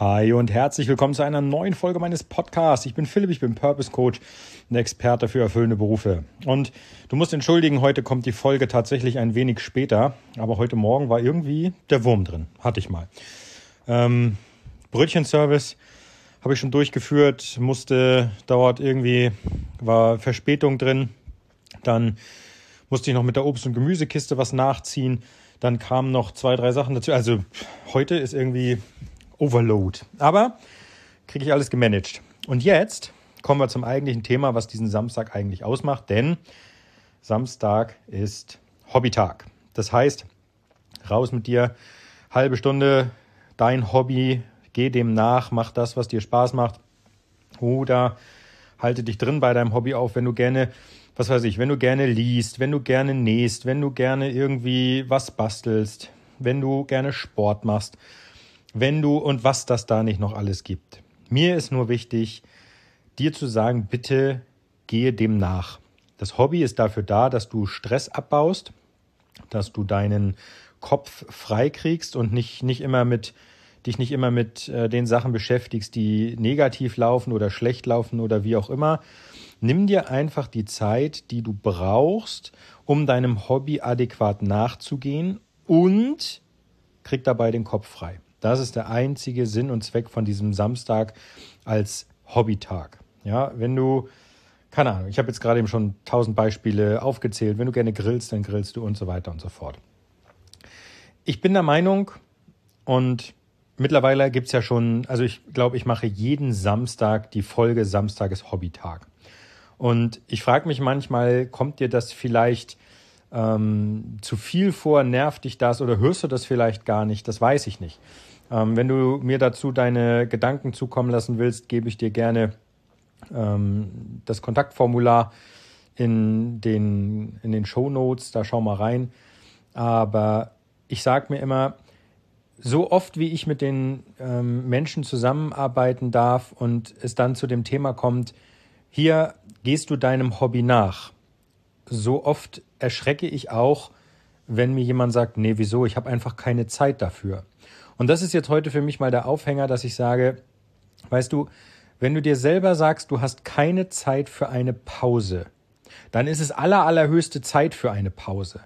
Hi und herzlich willkommen zu einer neuen Folge meines Podcasts. Ich bin Philipp, ich bin Purpose Coach, ein Experte für erfüllende Berufe. Und du musst entschuldigen, heute kommt die Folge tatsächlich ein wenig später, aber heute Morgen war irgendwie der Wurm drin, hatte ich mal. Ähm, Brötchenservice habe ich schon durchgeführt, musste, dauert irgendwie, war Verspätung drin. Dann musste ich noch mit der Obst- und Gemüsekiste was nachziehen. Dann kamen noch zwei, drei Sachen dazu. Also heute ist irgendwie Overload. Aber kriege ich alles gemanagt. Und jetzt kommen wir zum eigentlichen Thema, was diesen Samstag eigentlich ausmacht. Denn Samstag ist Hobbytag. Das heißt, raus mit dir, halbe Stunde, dein Hobby, geh dem nach, mach das, was dir Spaß macht. Oder halte dich drin bei deinem Hobby auf, wenn du gerne, was weiß ich, wenn du gerne liest, wenn du gerne nähst, wenn du gerne irgendwie was bastelst, wenn du gerne Sport machst wenn du und was das da nicht noch alles gibt. Mir ist nur wichtig, dir zu sagen, bitte gehe dem nach. Das Hobby ist dafür da, dass du Stress abbaust, dass du deinen Kopf frei kriegst und nicht, nicht immer mit, dich nicht immer mit äh, den Sachen beschäftigst, die negativ laufen oder schlecht laufen oder wie auch immer. Nimm dir einfach die Zeit, die du brauchst, um deinem Hobby adäquat nachzugehen und krieg dabei den Kopf frei. Das ist der einzige Sinn und Zweck von diesem Samstag als Hobbytag. Ja, wenn du, keine Ahnung, ich habe jetzt gerade eben schon tausend Beispiele aufgezählt. Wenn du gerne grillst, dann grillst du und so weiter und so fort. Ich bin der Meinung und mittlerweile gibt es ja schon, also ich glaube, ich mache jeden Samstag die Folge Samstag ist Hobbytag. Und ich frage mich manchmal, kommt dir das vielleicht ähm, zu viel vor, nervt dich das oder hörst du das vielleicht gar nicht? Das weiß ich nicht. Ähm, wenn du mir dazu deine Gedanken zukommen lassen willst, gebe ich dir gerne ähm, das Kontaktformular in den, in den Show Notes, da schau mal rein. Aber ich sage mir immer, so oft wie ich mit den ähm, Menschen zusammenarbeiten darf und es dann zu dem Thema kommt, hier gehst du deinem Hobby nach. So oft erschrecke ich auch, wenn mir jemand sagt, nee, wieso, ich habe einfach keine Zeit dafür. Und das ist jetzt heute für mich mal der Aufhänger, dass ich sage, weißt du, wenn du dir selber sagst, du hast keine Zeit für eine Pause, dann ist es aller, allerhöchste Zeit für eine Pause.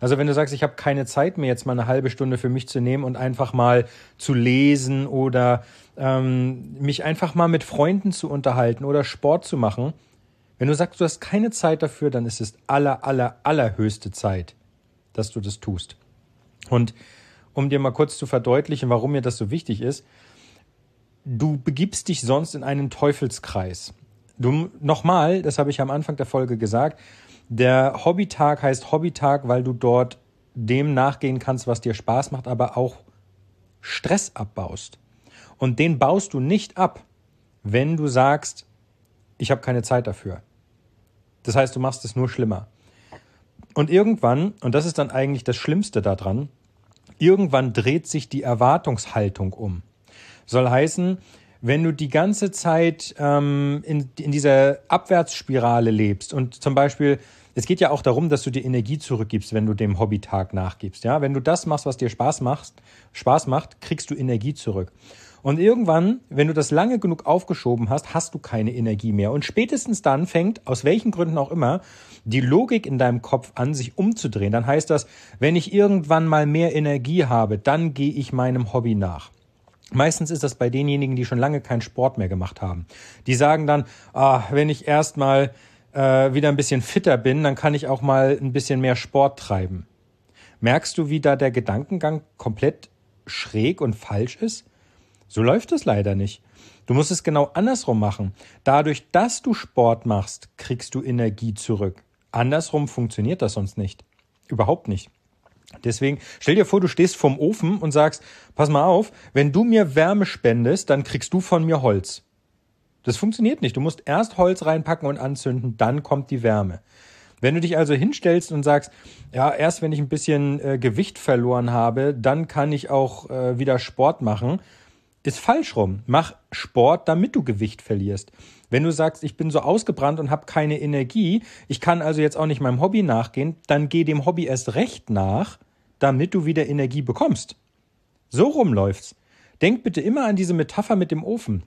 Also wenn du sagst, ich habe keine Zeit mehr, jetzt mal eine halbe Stunde für mich zu nehmen und einfach mal zu lesen oder ähm, mich einfach mal mit Freunden zu unterhalten oder Sport zu machen, wenn du sagst, du hast keine Zeit dafür, dann ist es aller, aller, allerhöchste Zeit, dass du das tust. Und um dir mal kurz zu verdeutlichen, warum mir das so wichtig ist. Du begibst dich sonst in einen Teufelskreis. Du, nochmal, das habe ich am Anfang der Folge gesagt, der Hobbytag heißt Hobbytag, weil du dort dem nachgehen kannst, was dir Spaß macht, aber auch Stress abbaust. Und den baust du nicht ab, wenn du sagst, ich habe keine Zeit dafür. Das heißt, du machst es nur schlimmer. Und irgendwann, und das ist dann eigentlich das Schlimmste daran, irgendwann dreht sich die Erwartungshaltung um. Soll heißen, wenn du die ganze Zeit ähm, in, in dieser Abwärtsspirale lebst und zum Beispiel, es geht ja auch darum, dass du dir Energie zurückgibst, wenn du dem Hobbytag nachgibst. Ja, wenn du das machst, was dir Spaß macht, Spaß macht, kriegst du Energie zurück. Und irgendwann, wenn du das lange genug aufgeschoben hast, hast du keine Energie mehr. Und spätestens dann fängt, aus welchen Gründen auch immer, die Logik in deinem Kopf an, sich umzudrehen. Dann heißt das, wenn ich irgendwann mal mehr Energie habe, dann gehe ich meinem Hobby nach. Meistens ist das bei denjenigen, die schon lange keinen Sport mehr gemacht haben. Die sagen dann, ah, wenn ich erst mal äh, wieder ein bisschen fitter bin, dann kann ich auch mal ein bisschen mehr Sport treiben. Merkst du, wie da der Gedankengang komplett schräg und falsch ist? So läuft es leider nicht. Du musst es genau andersrum machen. Dadurch, dass du Sport machst, kriegst du Energie zurück. Andersrum funktioniert das sonst nicht. Überhaupt nicht. Deswegen stell dir vor, du stehst vorm Ofen und sagst, pass mal auf, wenn du mir Wärme spendest, dann kriegst du von mir Holz. Das funktioniert nicht. Du musst erst Holz reinpacken und anzünden, dann kommt die Wärme. Wenn du dich also hinstellst und sagst, ja, erst wenn ich ein bisschen äh, Gewicht verloren habe, dann kann ich auch äh, wieder Sport machen, ist falsch rum. Mach Sport, damit du Gewicht verlierst. Wenn du sagst, ich bin so ausgebrannt und habe keine Energie, ich kann also jetzt auch nicht meinem Hobby nachgehen, dann geh dem Hobby erst recht nach, damit du wieder Energie bekommst. So rum läuft's. Denk bitte immer an diese Metapher mit dem Ofen.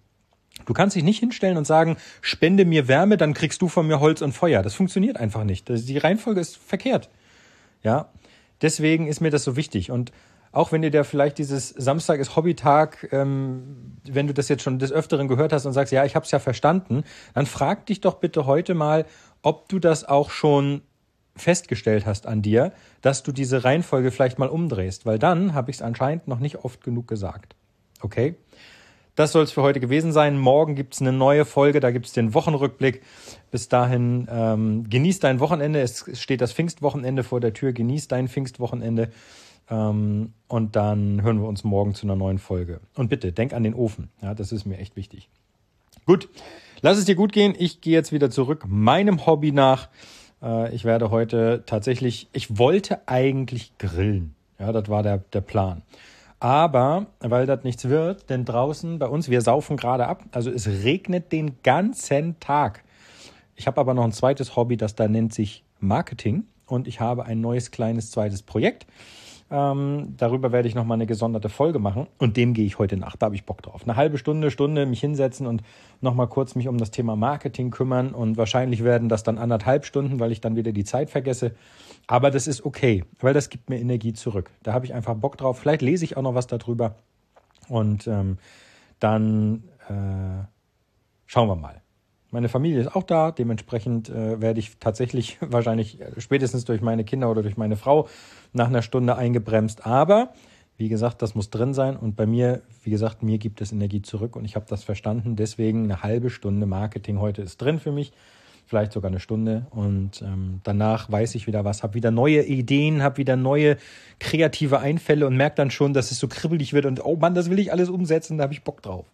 Du kannst dich nicht hinstellen und sagen, spende mir Wärme, dann kriegst du von mir Holz und Feuer. Das funktioniert einfach nicht. Die Reihenfolge ist verkehrt. Ja, deswegen ist mir das so wichtig. Und auch wenn dir der vielleicht dieses Samstag ist Hobbytag, ähm, wenn du das jetzt schon des Öfteren gehört hast und sagst, ja, ich habe es ja verstanden, dann frag dich doch bitte heute mal, ob du das auch schon festgestellt hast an dir, dass du diese Reihenfolge vielleicht mal umdrehst, weil dann habe ich es anscheinend noch nicht oft genug gesagt. Okay? Das soll es für heute gewesen sein. Morgen gibt es eine neue Folge, da gibt es den Wochenrückblick. Bis dahin ähm, genieß dein Wochenende. Es steht das Pfingstwochenende vor der Tür. Genieß dein Pfingstwochenende. Ähm, und dann hören wir uns morgen zu einer neuen Folge. Und bitte, denk an den Ofen. Ja, das ist mir echt wichtig. Gut, lass es dir gut gehen. Ich gehe jetzt wieder zurück meinem Hobby nach. Äh, ich werde heute tatsächlich, ich wollte eigentlich grillen. Ja, das war der, der Plan. Aber weil das nichts wird, denn draußen bei uns, wir saufen gerade ab, also es regnet den ganzen Tag. Ich habe aber noch ein zweites Hobby, das da nennt sich Marketing und ich habe ein neues kleines zweites Projekt. Ähm, darüber werde ich nochmal eine gesonderte Folge machen und dem gehe ich heute nach. Da habe ich Bock drauf. Eine halbe Stunde, Stunde mich hinsetzen und nochmal kurz mich um das Thema Marketing kümmern und wahrscheinlich werden das dann anderthalb Stunden, weil ich dann wieder die Zeit vergesse. Aber das ist okay, weil das gibt mir Energie zurück. Da habe ich einfach Bock drauf. Vielleicht lese ich auch noch was darüber und ähm, dann äh, schauen wir mal. Meine Familie ist auch da, dementsprechend äh, werde ich tatsächlich wahrscheinlich äh, spätestens durch meine Kinder oder durch meine Frau nach einer Stunde eingebremst. Aber wie gesagt, das muss drin sein und bei mir, wie gesagt, mir gibt es Energie zurück und ich habe das verstanden. Deswegen eine halbe Stunde Marketing heute ist drin für mich, vielleicht sogar eine Stunde und ähm, danach weiß ich wieder was, habe wieder neue Ideen, habe wieder neue kreative Einfälle und merke dann schon, dass es so kribbelig wird und oh Mann, das will ich alles umsetzen, da habe ich Bock drauf.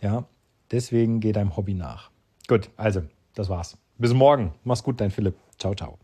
Ja, deswegen geh deinem Hobby nach. Gut, also, das war's. Bis morgen. Mach's gut, dein Philipp. Ciao, ciao.